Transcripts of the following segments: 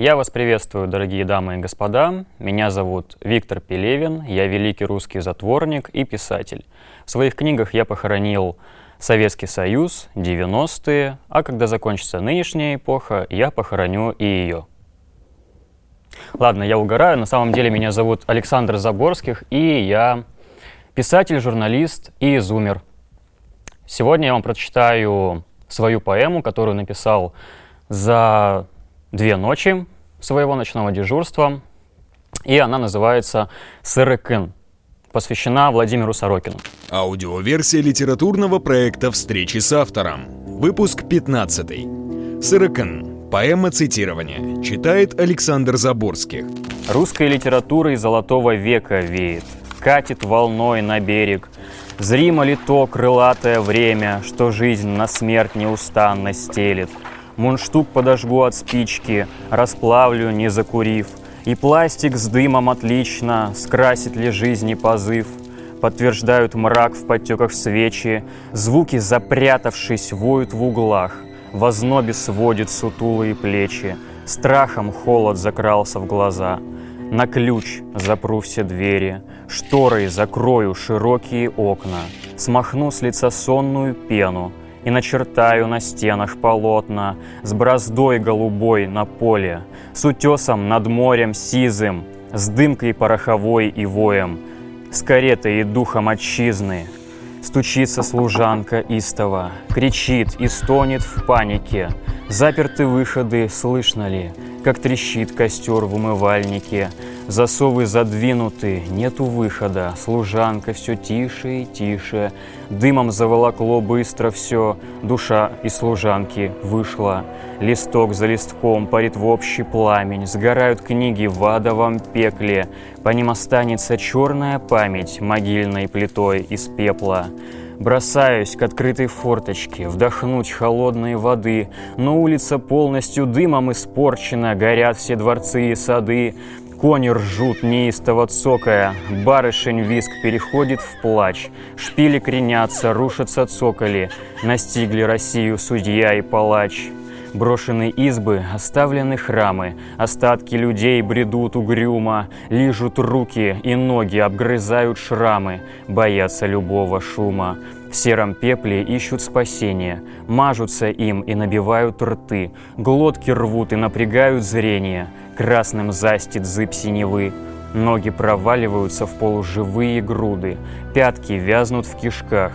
Я вас приветствую, дорогие дамы и господа. Меня зовут Виктор Пелевин, я великий русский затворник и писатель. В своих книгах я похоронил Советский Союз, 90-е, а когда закончится нынешняя эпоха, я похороню и ее. Ладно, я угораю, на самом деле меня зовут Александр Заборских, и я писатель, журналист и изумер. Сегодня я вам прочитаю свою поэму, которую написал за две ночи своего ночного дежурства, и она называется «Сырыкын», посвящена Владимиру Сорокину. Аудиоверсия литературного проекта «Встречи с автором». Выпуск 15. «Сырыкын». Поэма цитирования. Читает Александр Заборских. Русской литературой золотого века веет, Катит волной на берег. Зримо ли то крылатое время, Что жизнь на смерть неустанно стелит — Мундштук подожгу от спички, расплавлю, не закурив. И пластик с дымом отлично скрасит ли жизни позыв. Подтверждают мрак в подтеках свечи, звуки, запрятавшись, воют в углах. В ознобе сводит сутулые плечи, страхом холод закрался в глаза. На ключ запру все двери, шторой закрою широкие окна, смахну с лица сонную пену, и начертаю на стенах полотна С браздой голубой на поле, С утесом над морем сизым, С дымкой пороховой и воем, С каретой и духом отчизны. Стучится служанка истово, Кричит и стонет в панике. Заперты выходы, слышно ли, Как трещит костер в умывальнике, Засовы задвинуты, нету выхода, служанка все тише и тише. Дымом заволокло быстро все, душа из служанки вышла. Листок за листком парит в общий пламень, сгорают книги в адовом пекле. По ним останется черная память могильной плитой из пепла. Бросаюсь к открытой форточке, вдохнуть холодной воды, но улица полностью дымом испорчена, горят все дворцы и сады. Кони ржут неистово цокая, барышень виск переходит в плач, шпили кренятся, рушатся цоколи, настигли Россию судья и палач. Брошены избы, оставлены храмы, остатки людей бредут угрюмо, лижут руки и ноги, обгрызают шрамы, боятся любого шума. В сером пепле ищут спасения, мажутся им и набивают рты, глотки рвут и напрягают зрение, красным застит зыб синевы. Ноги проваливаются в полуживые груды, пятки вязнут в кишках,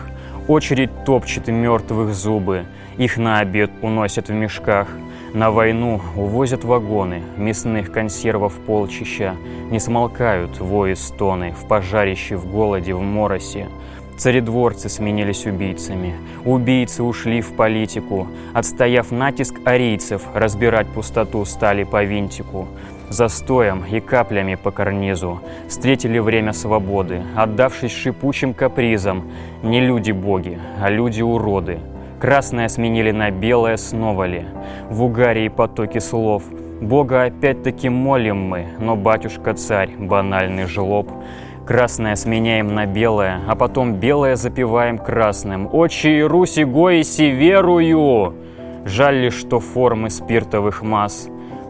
очередь топчет мертвых зубы, их на обед уносят в мешках. На войну увозят вагоны мясных консервов полчища, не смолкают вои стоны в пожарище, в голоде, в моросе. Царедворцы сменились убийцами. Убийцы ушли в политику. Отстояв натиск арийцев, разбирать пустоту стали по винтику. Застоем и каплями по карнизу Встретили время свободы, отдавшись шипучим капризам. Не люди-боги, а люди-уроды. Красное сменили на белое снова ли. В угаре и потоке слов. Бога опять-таки молим мы, но батюшка-царь, банальный жлоб. Красное сменяем на белое, а потом белое запиваем красным. Очи Руси Гоиси верую! Жаль ли, что формы спиртовых масс.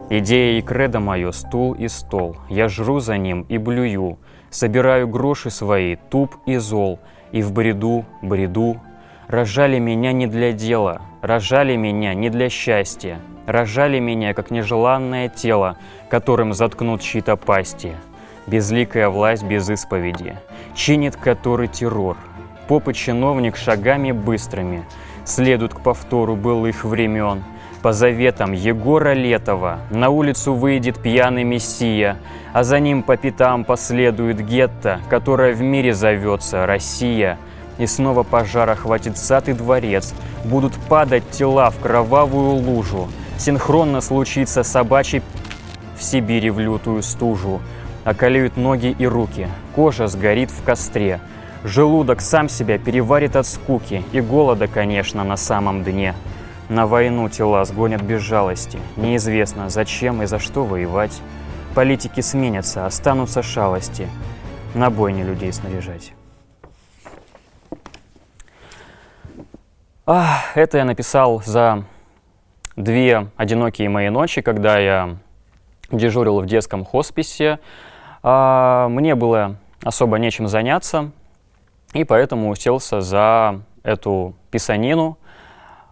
Идея и кредо мое – стул и стол. Я жру за ним и блюю. Собираю гроши свои, туп и зол. И в бреду, бреду. Рожали меня не для дела, рожали меня не для счастья. Рожали меня, как нежеланное тело, которым заткнут чьи-то пасти безликая власть без исповеди, чинит который террор. Попы чиновник шагами быстрыми следует к повтору былых времен. По заветам Егора Летова на улицу выйдет пьяный мессия, а за ним по пятам последует гетто, которая в мире зовется Россия. И снова пожар охватит сад и дворец, будут падать тела в кровавую лужу. Синхронно случится собачий в Сибири в лютую стужу околеют ноги и руки, кожа сгорит в костре, желудок сам себя переварит от скуки и голода, конечно, на самом дне. На войну тела сгонят без жалости, неизвестно, зачем и за что воевать. Политики сменятся, останутся шалости, на бойне людей снаряжать. А, это я написал за две одинокие мои ночи, когда я дежурил в детском хосписе. А, мне было особо нечем заняться, и поэтому уселся за эту писанину.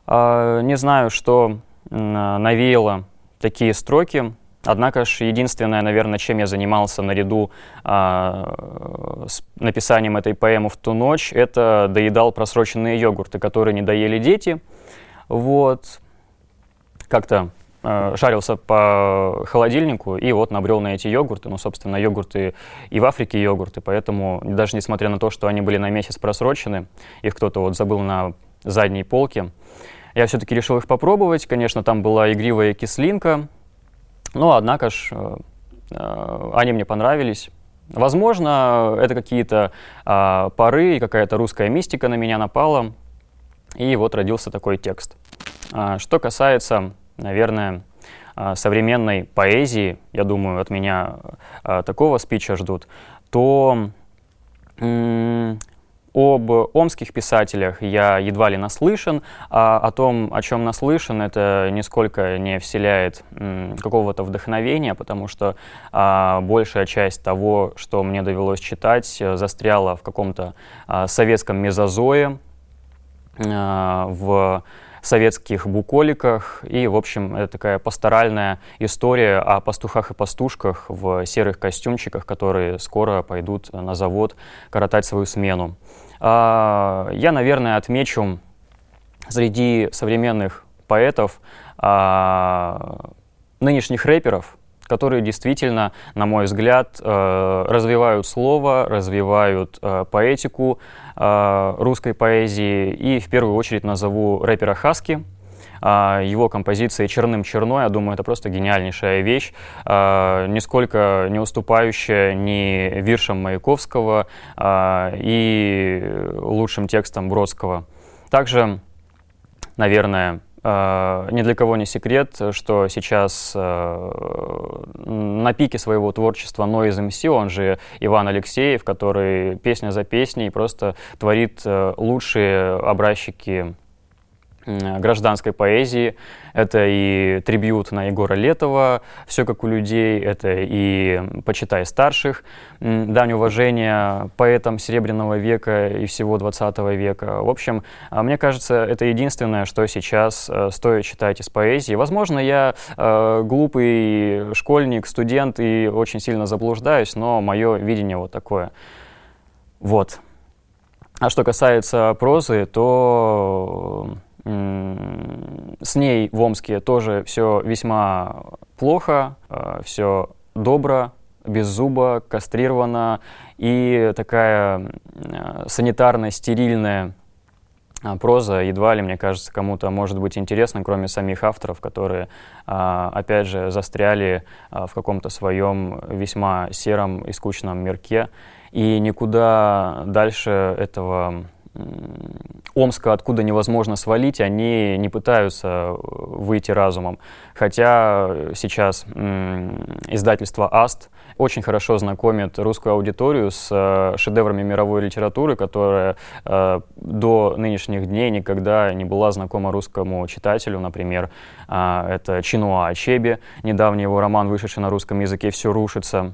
А, не знаю, что навеяло такие строки, Однако же единственное, наверное, чем я занимался наряду а, с написанием этой поэмы в ту ночь, это доедал просроченные йогурты, которые не доели дети. Вот. Как-то шарился по холодильнику и вот набрел на эти йогурты. Ну, собственно, йогурты и в Африке йогурты, поэтому даже несмотря на то, что они были на месяц просрочены, их кто-то вот забыл на задней полке, я все-таки решил их попробовать. Конечно, там была игривая кислинка, но, однако ж, э, э, они мне понравились. Возможно, это какие-то э, поры и какая-то русская мистика на меня напала. И вот родился такой текст. Э, что касается, наверное, э, современной поэзии, я думаю, от меня э, такого спича ждут, то об омских писателях я едва ли наслышан, а о том, о чем наслышан, это нисколько не вселяет какого-то вдохновения, потому что а, большая часть того, что мне довелось читать, застряла в каком-то а, советском мезозое, а, в советских буколиках. И, в общем, это такая пасторальная история о пастухах и пастушках в серых костюмчиках, которые скоро пойдут на завод коротать свою смену. А, я, наверное, отмечу среди современных поэтов а, нынешних рэперов, которые действительно, на мой взгляд, э, развивают слово, развивают э, поэтику э, русской поэзии. И в первую очередь назову рэпера Хаски. Его композиция «Черным черной», я думаю, это просто гениальнейшая вещь, нисколько не уступающая ни виршам Маяковского и лучшим текстам Бродского. Также, наверное, Uh, ни для кого не секрет, что сейчас uh, на пике своего творчества Noise MC, он же Иван Алексеев, который песня за песней просто творит uh, лучшие образчики гражданской поэзии. Это и трибют на Егора Летова, все как у людей, это и почитай старших, дань уважения поэтам Серебряного века и всего 20 века. В общем, а, мне кажется, это единственное, что сейчас э, стоит читать из поэзии. Возможно, я э, глупый школьник, студент и очень сильно заблуждаюсь, но мое видение вот такое. Вот. А что касается прозы, то с ней в Омске тоже все весьма плохо, э, все добро, без зуба, кастрировано, и такая э, санитарно-стерильная э, проза едва ли, мне кажется, кому-то может быть интересна, кроме самих авторов, которые, опять же, застряли в каком-то своем весьма сером и скучном мирке, и никуда дальше этого Омска, откуда невозможно свалить, они не пытаются выйти разумом. Хотя сейчас издательство «Аст» очень хорошо знакомит русскую аудиторию с э, шедеврами мировой литературы, которая э, до нынешних дней никогда не была знакома русскому читателю. Например, э, это Чинуа Ачеби, недавний его роман, вышедший на русском языке «Все рушится»,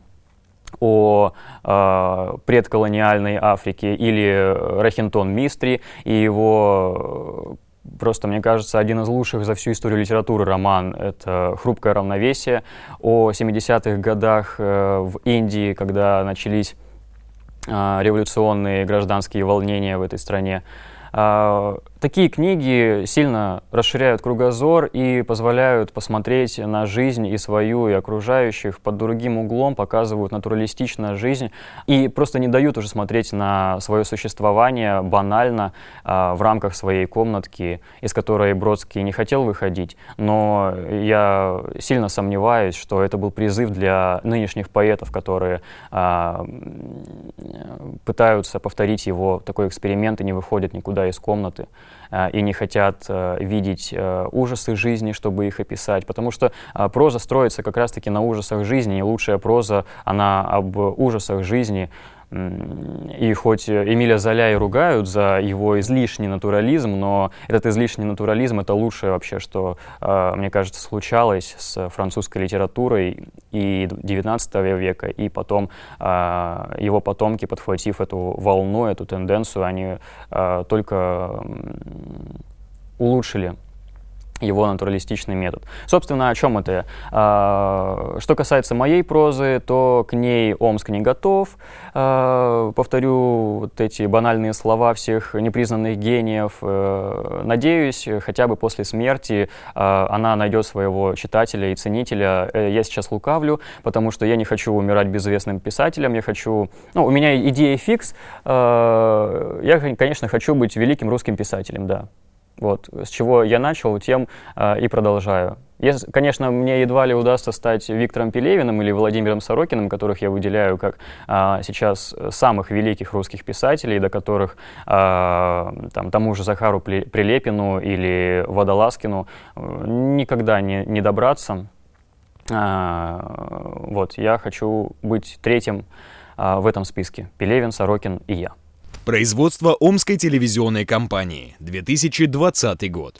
о э, предколониальной Африке, или Рахинтон Мистри и его просто, мне кажется, один из лучших за всю историю литературы роман. Это «Хрупкое равновесие» о 70-х годах э, в Индии, когда начались э, революционные гражданские волнения в этой стране. Э, Такие книги сильно расширяют кругозор и позволяют посмотреть на жизнь и свою, и окружающих под другим углом, показывают натуралистично жизнь и просто не дают уже смотреть на свое существование банально а, в рамках своей комнатки, из которой Бродский не хотел выходить. Но я сильно сомневаюсь, что это был призыв для нынешних поэтов, которые а, пытаются повторить его такой эксперимент и не выходят никуда из комнаты. Э, и не хотят э, видеть э, ужасы жизни, чтобы их описать, потому что проза строится как раз-таки на ужасах жизни, и лучшая проза, она об ужасах жизни, И хоть Эмиля Золя и ругают за его излишний натурализм, но этот излишний натурализм — это лучшее вообще, что, мне кажется, случалось с французской литературой и XIX века, и потом его потомки, подхватив эту волну, эту тенденцию, они только улучшили его натуралистичный метод. Собственно, о чем это? А, что касается моей прозы, то к ней Омск не готов. А, повторю вот эти банальные слова всех непризнанных гениев. Э, надеюсь, хотя бы после смерти а, она найдет своего читателя и ценителя. Э, я сейчас лукавлю, потому что я не хочу умирать безвестным писателем. Я хочу... Ну, у меня идея фикс. Я, конечно, хочу быть великим русским писателем, да. Вот, с чего я начал, тем э, и продолжаю. Если, конечно, мне едва ли удастся стать Виктором Пелевиным или Владимиром Сорокиным, которых я выделяю как а, сейчас самых великих русских писателей, до которых а, там, тому же Захару Прилепину или Водолазкину э, никогда не, не добраться. А, вот, я хочу быть третьим а, в этом списке. Пелевин, Сорокин и я. Производство Омской телевизионной компании. 2020 год.